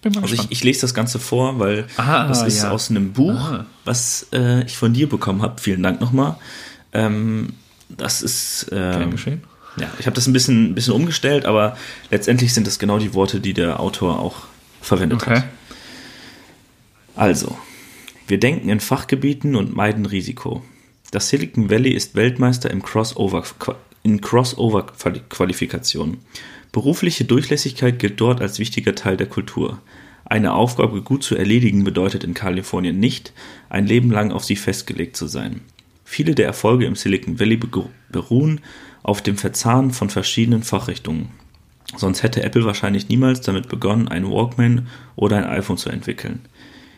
Ich Also ich, ich lese das Ganze vor, weil Ah, das ist ja. aus einem Buch, Ah. was äh, ich von dir bekommen habe. Vielen Dank nochmal. Ähm, das ist ähm, geschehen. ja, ich habe das ein bisschen, ein bisschen umgestellt, aber letztendlich sind das genau die Worte, die der Autor auch verwendet Okay. hat. Also, wir denken in Fachgebieten und meiden Risiko. Das Silicon Valley ist Weltmeister im Crossover, in Crossover-Qualifikation. Berufliche Durchlässigkeit gilt dort als wichtiger Teil der Kultur. Eine Aufgabe gut zu erledigen bedeutet in Kalifornien nicht, ein Leben lang auf sie festgelegt zu sein. Viele der Erfolge im Silicon Valley beru- beruhen auf dem Verzahnen von verschiedenen Fachrichtungen. Sonst hätte Apple wahrscheinlich niemals damit begonnen, einen Walkman oder ein iPhone zu entwickeln.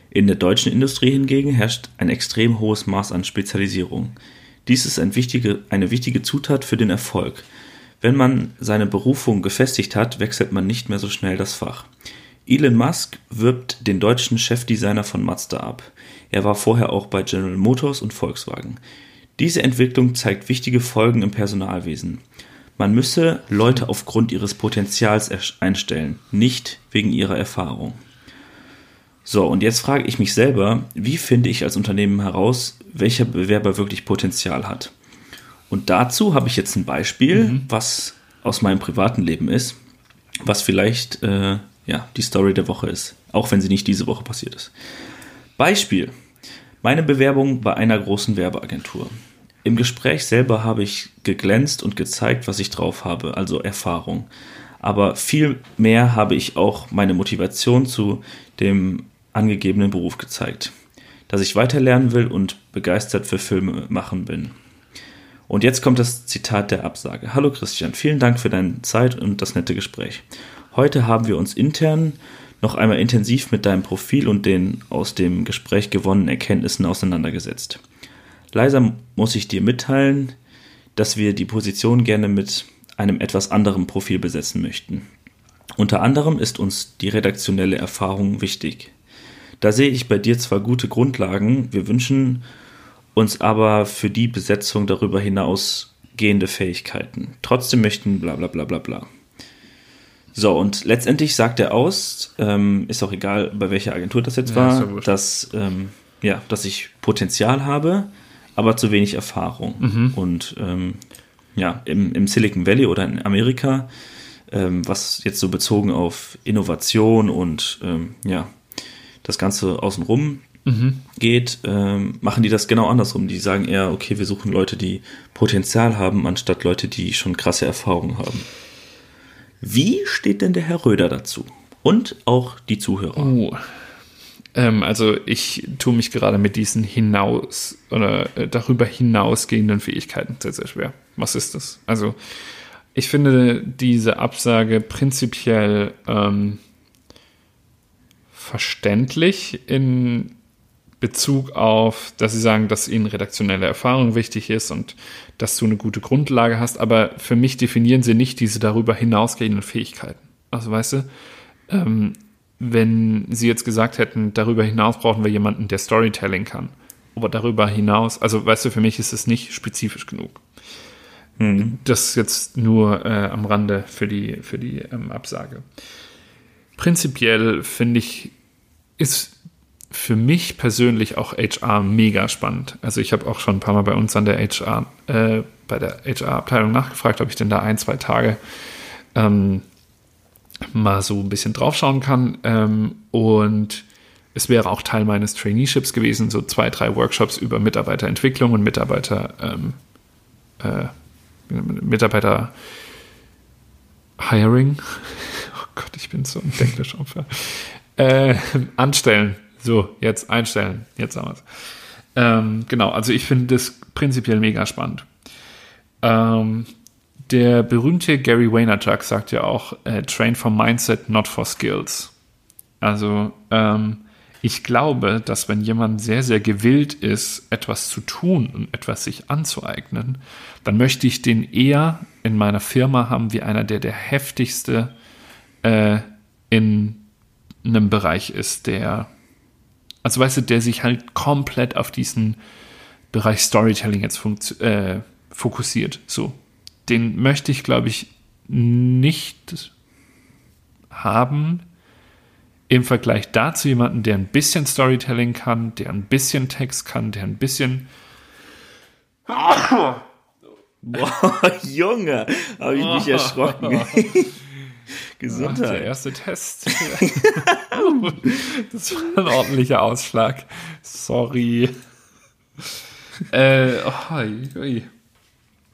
In der deutschen Industrie hingegen herrscht ein extrem hohes Maß an Spezialisierung. Dies ist ein wichtige, eine wichtige Zutat für den Erfolg. Wenn man seine Berufung gefestigt hat, wechselt man nicht mehr so schnell das Fach. Elon Musk wirbt den deutschen Chefdesigner von Mazda ab. Er war vorher auch bei General Motors und Volkswagen. Diese Entwicklung zeigt wichtige Folgen im Personalwesen. Man müsse Leute aufgrund ihres Potenzials einstellen, nicht wegen ihrer Erfahrung. So, und jetzt frage ich mich selber, wie finde ich als Unternehmen heraus, welcher Bewerber wirklich Potenzial hat? Und dazu habe ich jetzt ein Beispiel, was aus meinem privaten Leben ist, was vielleicht äh, ja, die Story der Woche ist, auch wenn sie nicht diese Woche passiert ist. Beispiel. Meine Bewerbung bei einer großen Werbeagentur. Im Gespräch selber habe ich geglänzt und gezeigt, was ich drauf habe, also Erfahrung. Aber viel mehr habe ich auch meine Motivation zu dem angegebenen Beruf gezeigt. Dass ich weiterlernen will und begeistert für Filme machen bin. Und jetzt kommt das Zitat der Absage. Hallo Christian, vielen Dank für deine Zeit und das nette Gespräch. Heute haben wir uns intern noch einmal intensiv mit deinem Profil und den aus dem Gespräch gewonnenen Erkenntnissen auseinandergesetzt. Leider muss ich dir mitteilen, dass wir die Position gerne mit einem etwas anderen Profil besetzen möchten. Unter anderem ist uns die redaktionelle Erfahrung wichtig. Da sehe ich bei dir zwar gute Grundlagen, wir wünschen uns aber für die Besetzung darüber hinausgehende Fähigkeiten. Trotzdem möchten bla bla bla bla bla. So, und letztendlich sagt er aus, ähm, ist auch egal, bei welcher Agentur das jetzt Ja, war, dass, ähm, ja, dass ich Potenzial habe, aber zu wenig Erfahrung. Mhm. Und ähm, ja, im, im Silicon Valley oder in Amerika, ähm, was jetzt so bezogen auf Innovation und ähm, ja, das Ganze außenrum Mhm. geht, ähm, machen die das genau andersrum. Die sagen eher, okay, wir suchen Leute, die Potenzial haben, anstatt Leute, die schon krasse Erfahrungen haben. Wie steht denn der Herr Röder dazu? Und auch die Zuhörer. Oh. Ähm, also ich tue mich gerade mit diesen hinaus oder äh, darüber hinausgehenden Fähigkeiten sehr, sehr schwer. Was ist das? Also ich finde diese Absage prinzipiell ähm, verständlich in Bezug auf, dass sie sagen, dass ihnen redaktionelle Erfahrung wichtig ist und dass du eine gute Grundlage hast, aber für mich definieren sie nicht diese darüber hinausgehenden Fähigkeiten. Also weißt du, ähm, wenn sie jetzt gesagt hätten, darüber hinaus brauchen wir jemanden, der Storytelling kann. Aber darüber hinaus, also weißt du, für mich ist es nicht spezifisch genug. Das jetzt nur äh, am Rande für die, für die ähm, Absage. Prinzipiell finde ich, ist für mich persönlich auch HR mega spannend. Also ich habe auch schon ein paar Mal bei uns an der HR, äh, bei der HR-Abteilung nachgefragt, ob ich denn da ein, zwei Tage ähm, mal so ein bisschen draufschauen kann. Ähm, und es wäre auch Teil meines Traineeships gewesen, so zwei, drei Workshops über Mitarbeiterentwicklung und Mitarbeiter, ähm, äh, Mitarbeiter Hiring. Oh Gott, ich bin so ein Englischopfer. Äh, anstellen. So, jetzt einstellen. Jetzt haben wir es. Ähm, genau, also ich finde das prinzipiell mega spannend. Ähm, der berühmte Gary Vaynerchuk sagt ja auch, äh, train for mindset, not for skills. Also ähm, ich glaube, dass wenn jemand sehr, sehr gewillt ist, etwas zu tun und etwas sich anzueignen, dann möchte ich den eher in meiner Firma haben wie einer, der der heftigste äh, in einem Bereich ist, der, also weißt du, der sich halt komplett auf diesen Bereich Storytelling jetzt äh, fokussiert. So, den möchte ich, glaube ich, nicht haben im Vergleich dazu jemanden, der ein bisschen Storytelling kann, der ein bisschen Text kann, der ein bisschen Boah, Junge, habe ich mich erschrocken. Der Gesundheit. erste Test. das war ein ordentlicher Ausschlag. Sorry. Äh, oh, ui, ui.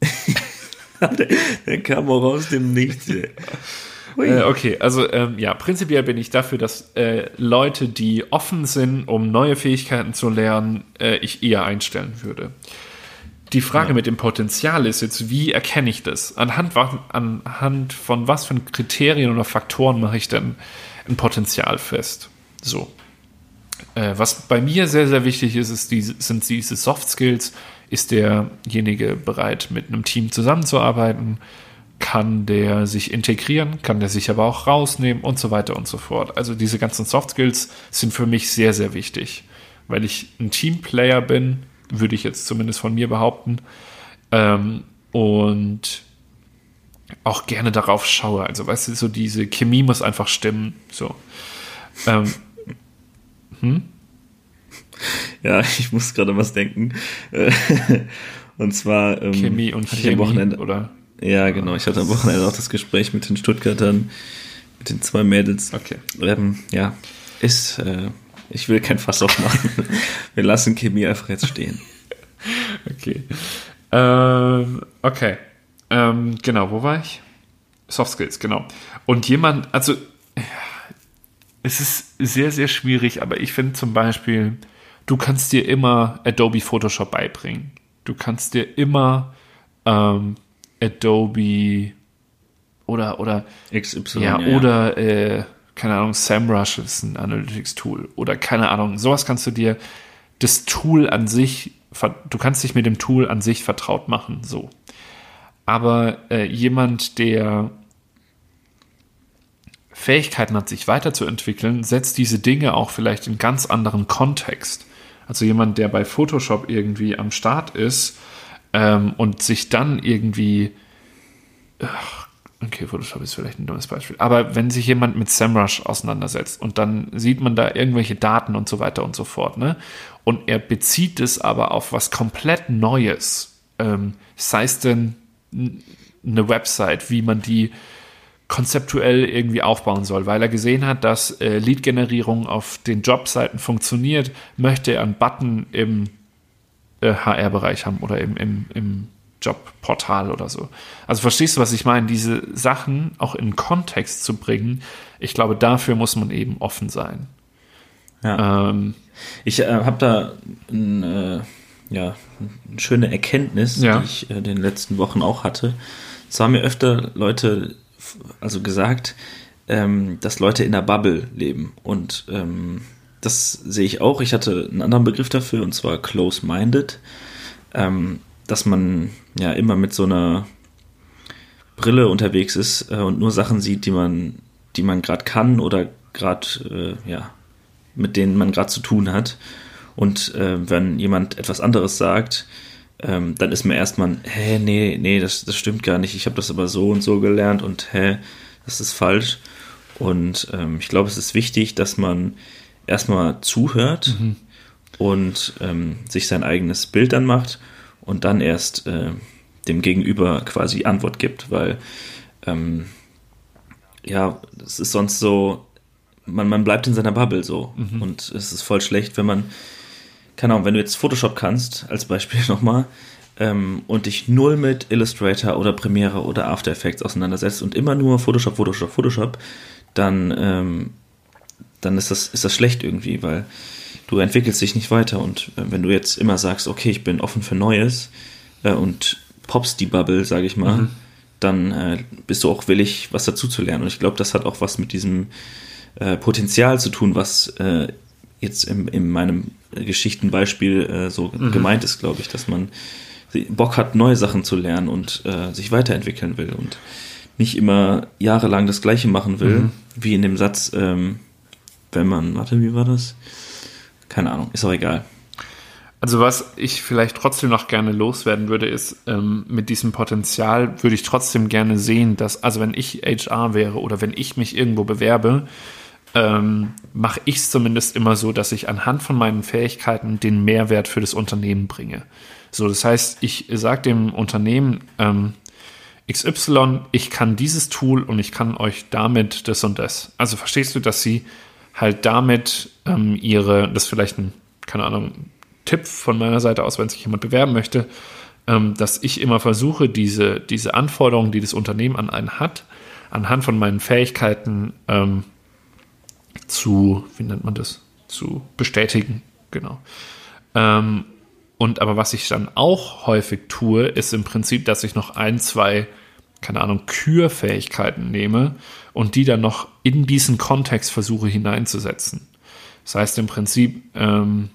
der, der kam auch aus dem Nichts. Äh, okay, also ähm, ja, prinzipiell bin ich dafür, dass äh, Leute, die offen sind, um neue Fähigkeiten zu lernen, äh, ich eher einstellen würde. Die Frage mit dem Potenzial ist jetzt, wie erkenne ich das? Anhand, anhand von was für Kriterien oder Faktoren mache ich denn ein Potenzial fest? So. Äh, was bei mir sehr, sehr wichtig ist, ist diese, sind diese Soft Skills. Ist derjenige bereit, mit einem Team zusammenzuarbeiten? Kann der sich integrieren? Kann der sich aber auch rausnehmen? Und so weiter und so fort. Also diese ganzen Soft Skills sind für mich sehr, sehr wichtig. Weil ich ein Teamplayer bin, würde ich jetzt zumindest von mir behaupten. Ähm, und auch gerne darauf schaue. Also, weißt du, so diese Chemie muss einfach stimmen. So. Ähm, Ja, ich muss gerade was denken. Äh, Und zwar ähm, Chemie und Chemie, am Wochenende. oder? Ja, genau. Ich hatte am Wochenende auch das Gespräch mit den Stuttgartern, mit den zwei Mädels. Okay. Ähm, ja, ist. Äh, ich will kein Fass aufmachen. Wir lassen Chemie einfach jetzt stehen. Okay. Ähm, okay. Ähm, genau, wo war ich? Soft Skills, genau. Und jemand, also ja, es ist sehr, sehr schwierig, aber ich finde zum Beispiel, du kannst dir immer Adobe Photoshop beibringen. Du kannst dir immer ähm, Adobe oder, oder XY. ja, oder, äh, keine Ahnung, SAMrush ist ein Analytics-Tool. Oder keine Ahnung, sowas kannst du dir, das Tool an sich, du kannst dich mit dem Tool an sich vertraut machen, so. Aber äh, jemand, der Fähigkeiten hat, sich weiterzuentwickeln, setzt diese Dinge auch vielleicht in ganz anderen Kontext. Also jemand, der bei Photoshop irgendwie am Start ist ähm, und sich dann irgendwie okay, Photoshop ist vielleicht ein dummes Beispiel, aber wenn sich jemand mit SEMrush auseinandersetzt und dann sieht man da irgendwelche Daten und so weiter und so fort, ne? Und er bezieht es aber auf was komplett Neues, ähm, sei es denn eine Website, wie man die konzeptuell irgendwie aufbauen soll, weil er gesehen hat, dass äh, Lead-Generierung auf den Jobseiten funktioniert, möchte er einen Button im äh, HR-Bereich haben oder im, im, im Jobportal oder so. Also verstehst du, was ich meine? Diese Sachen auch in Kontext zu bringen, ich glaube, dafür muss man eben offen sein. Ja. Ähm, ich äh, habe da ein, äh, ja, eine schöne Erkenntnis, ja. die ich in äh, den letzten Wochen auch hatte. Es haben mir öfter Leute also gesagt, ähm, dass Leute in der Bubble leben. Und ähm, das sehe ich auch. Ich hatte einen anderen Begriff dafür, und zwar close-minded. Ähm, dass man ja immer mit so einer Brille unterwegs ist äh, und nur Sachen sieht, die man, die man gerade kann oder gerade, äh, ja, mit denen man gerade zu tun hat. Und äh, wenn jemand etwas anderes sagt, ähm, dann ist mir erstmal, hä, nee, nee, das, das stimmt gar nicht. Ich habe das aber so und so gelernt und hä, das ist falsch. Und ähm, ich glaube, es ist wichtig, dass man erstmal zuhört mhm. und ähm, sich sein eigenes Bild dann macht und dann erst äh, dem Gegenüber quasi Antwort gibt, weil ähm, ja, es ist sonst so, man, man bleibt in seiner Bubble so mhm. und es ist voll schlecht, wenn man keine Ahnung, wenn du jetzt Photoshop kannst, als Beispiel nochmal, ähm, und dich null mit Illustrator oder Premiere oder After Effects auseinandersetzt und immer nur Photoshop, Photoshop, Photoshop, dann, ähm, dann ist, das, ist das schlecht irgendwie, weil du entwickelst dich nicht weiter. Und äh, wenn du jetzt immer sagst, okay, ich bin offen für Neues äh, und poppst die Bubble, sage ich mal, mhm. dann äh, bist du auch willig, was dazu zu lernen. Und ich glaube, das hat auch was mit diesem äh, Potenzial zu tun, was äh, jetzt in, in meinem Geschichtenbeispiel äh, so mhm. gemeint ist, glaube ich, dass man Bock hat, neue Sachen zu lernen und äh, sich weiterentwickeln will und nicht immer jahrelang das Gleiche machen will, mhm. wie in dem Satz, ähm, wenn man, warte, wie war das? Keine Ahnung, ist auch egal. Also was ich vielleicht trotzdem noch gerne loswerden würde, ist, ähm, mit diesem Potenzial würde ich trotzdem gerne sehen, dass, also wenn ich HR wäre oder wenn ich mich irgendwo bewerbe, ähm, mache ich es zumindest immer so, dass ich anhand von meinen Fähigkeiten den Mehrwert für das Unternehmen bringe. So, das heißt, ich sage dem Unternehmen ähm, XY, ich kann dieses Tool und ich kann euch damit das und das. Also verstehst du, dass sie halt damit ähm, ihre, das ist vielleicht ein, keine Ahnung, Tipp von meiner Seite aus, wenn sich jemand bewerben möchte, ähm, dass ich immer versuche, diese, diese Anforderungen, die das Unternehmen an einen hat, anhand von meinen Fähigkeiten ähm, zu, wie nennt man das, zu bestätigen. Genau. Ähm, und aber was ich dann auch häufig tue, ist im Prinzip, dass ich noch ein, zwei, keine Ahnung, Kürfähigkeiten nehme und die dann noch in diesen Kontext versuche hineinzusetzen. Das heißt im Prinzip, ähm,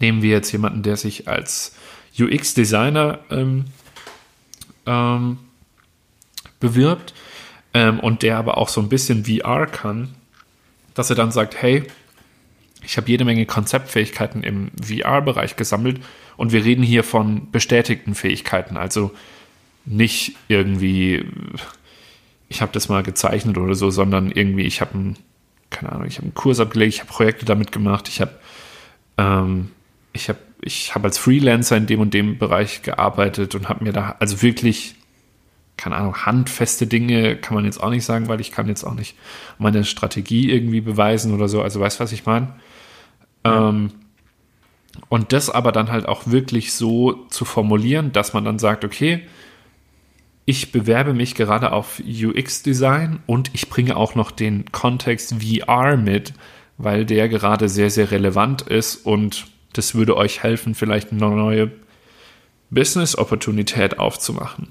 nehmen wir jetzt jemanden, der sich als UX-Designer ähm, ähm, bewirbt ähm, und der aber auch so ein bisschen VR kann, dass er dann sagt, hey, ich habe jede Menge Konzeptfähigkeiten im VR-Bereich gesammelt und wir reden hier von bestätigten Fähigkeiten, also nicht irgendwie, ich habe das mal gezeichnet oder so, sondern irgendwie, ich habe einen, keine Ahnung, ich habe einen Kurs abgelegt, ich habe Projekte damit gemacht, ich habe ähm, ich habe ich hab als Freelancer in dem und dem Bereich gearbeitet und habe mir da also wirklich keine Ahnung, handfeste Dinge kann man jetzt auch nicht sagen, weil ich kann jetzt auch nicht meine Strategie irgendwie beweisen oder so. Also weißt du, was ich meine? Ja. Ähm, und das aber dann halt auch wirklich so zu formulieren, dass man dann sagt, okay, ich bewerbe mich gerade auf UX-Design und ich bringe auch noch den Kontext VR mit, weil der gerade sehr, sehr relevant ist und das würde euch helfen, vielleicht eine neue Business-Opportunität aufzumachen.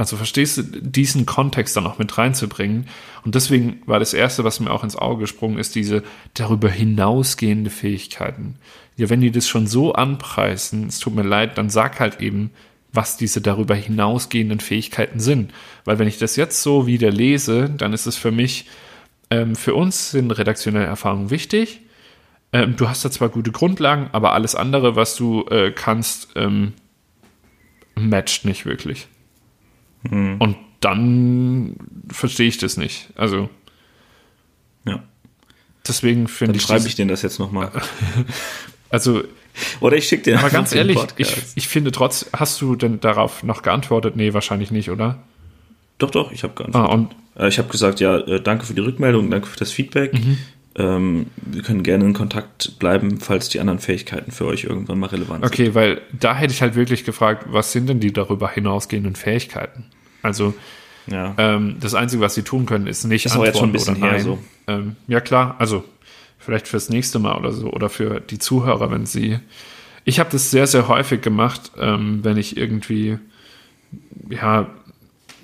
Also verstehst du, diesen Kontext dann auch mit reinzubringen. Und deswegen war das Erste, was mir auch ins Auge gesprungen ist, diese darüber hinausgehende Fähigkeiten. Ja, wenn die das schon so anpreisen, es tut mir leid, dann sag halt eben, was diese darüber hinausgehenden Fähigkeiten sind. Weil wenn ich das jetzt so wieder lese, dann ist es für mich, ähm, für uns sind redaktionelle Erfahrungen wichtig. Ähm, du hast da zwar gute Grundlagen, aber alles andere, was du äh, kannst, ähm, matcht nicht wirklich. Mhm. Und dann verstehe ich das nicht. Also Ja. deswegen finde Dann ich. schreibe das- ich denen das jetzt nochmal. Also, Oder ich schicke dir aber ganz ehrlich, ich, ich finde trotz, hast du denn darauf noch geantwortet? Nee, wahrscheinlich nicht, oder? Doch, doch, ich habe geantwortet. Ah, und Äh, Ich habe gesagt, ja, äh, danke für die Rückmeldung, danke für das Feedback. Mhm. Ähm, wir können gerne in Kontakt bleiben, falls die anderen Fähigkeiten für euch irgendwann mal relevant sind. okay, weil da hätte ich halt wirklich gefragt, was sind denn die darüber hinausgehenden Fähigkeiten? Also, Ja. ähm, das Einzige, was sie tun können, ist nicht Ist aber jetzt schon ein antworten bisschen oder her nein. so. Ähm, ja, klar, also vielleicht fürs nächste Mal oder so oder für die Zuhörer, wenn sie. Ich habe das sehr, sehr häufig gemacht, ähm, wenn ich irgendwie ja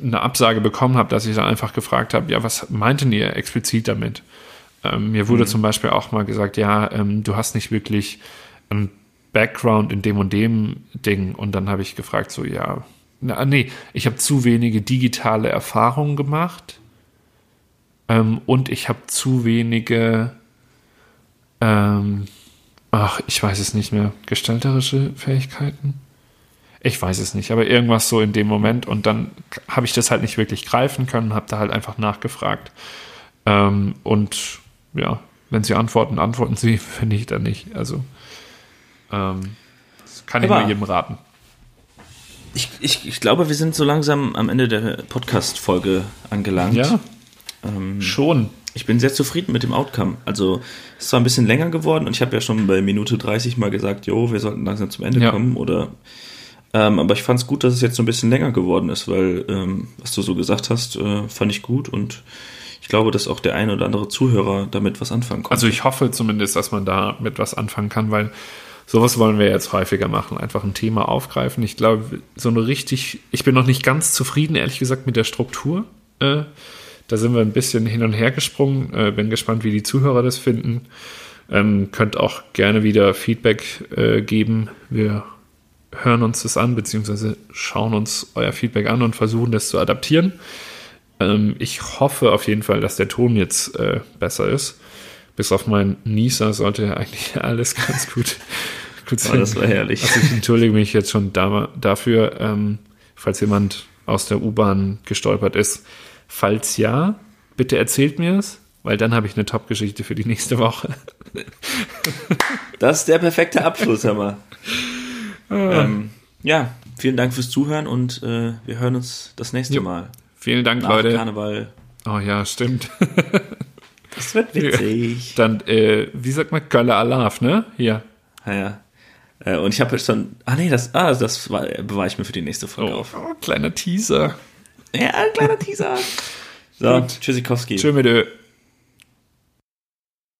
eine Absage bekommen habe, dass ich dann einfach gefragt habe, ja, was meinten ihr explizit damit? Ähm, mir wurde zum Beispiel auch mal gesagt, ja, ähm, du hast nicht wirklich einen Background in dem und dem Ding. Und dann habe ich gefragt, so, ja, na, nee, ich habe zu wenige digitale Erfahrungen gemacht ähm, und ich habe zu wenige, ähm, ach, ich weiß es nicht mehr, gestalterische Fähigkeiten. Ich weiß es nicht, aber irgendwas so in dem Moment und dann habe ich das halt nicht wirklich greifen können, habe da halt einfach nachgefragt. Ähm, und ja, wenn sie antworten, antworten sie, wenn nicht, dann nicht. Also ähm, das kann ich Aber- nur jedem raten. Ich, ich, ich glaube, wir sind so langsam am Ende der Podcast-Folge angelangt. Ja, Ähm, schon. Ich bin sehr zufrieden mit dem Outcome. Also, es ist zwar ein bisschen länger geworden und ich habe ja schon bei Minute 30 mal gesagt, jo, wir sollten langsam zum Ende Ja. kommen oder. Ähm, aber ich fand es gut, dass es jetzt so ein bisschen länger geworden ist, weil, ähm, was du so gesagt hast, äh, fand ich gut und ich glaube, dass auch der ein oder andere Zuhörer damit was anfangen konnte. Also ich hoffe zumindest, dass man da mit was anfangen kann, weil sowas wollen wir jetzt häufiger machen. Einfach ein Thema aufgreifen. Ich glaube, so eine richtig, ich bin noch nicht ganz zufrieden, ehrlich gesagt, mit der Struktur. Äh, da sind wir ein bisschen hin und her gesprungen. Äh, bin gespannt, wie die Zuhörer das finden. Ähm, könnt auch gerne wieder Feedback äh, geben. Wir hören uns das an, beziehungsweise schauen uns euer Feedback an und versuchen das zu adaptieren. Ähm, ich hoffe auf jeden Fall, dass der Ton jetzt äh, besser ist. Bis auf meinen Nieser sollte eigentlich alles ganz gut, gut Oh, das war herrlich. Also ich entschuldige mich jetzt schon da, dafür, ähm, falls jemand aus der U-Bahn gestolpert ist. Falls ja, bitte erzählt mir es, weil dann habe ich eine Top-Geschichte für die nächste Woche. Das ist der perfekte Abschluss, mal. Ah. ähm, ja, vielen Dank fürs Zuhören und äh, wir hören uns das nächste Jo. Mal. Vielen Dank, Nach Leute. Karneval. Oh ja, stimmt. Das wird witzig. Dann, äh, wie sagt man, Gölle Alaf, ne? Hier. Ja, ja. Äh, und ich habe jetzt schon. Ah, nee, das, ah, das war, bewahre ich mir für die nächste Folge Oh, auf. oh, kleiner Teaser. Ja, ein kleiner Teaser. So, Gut. Tschüssikowski. Tschö mit Ö.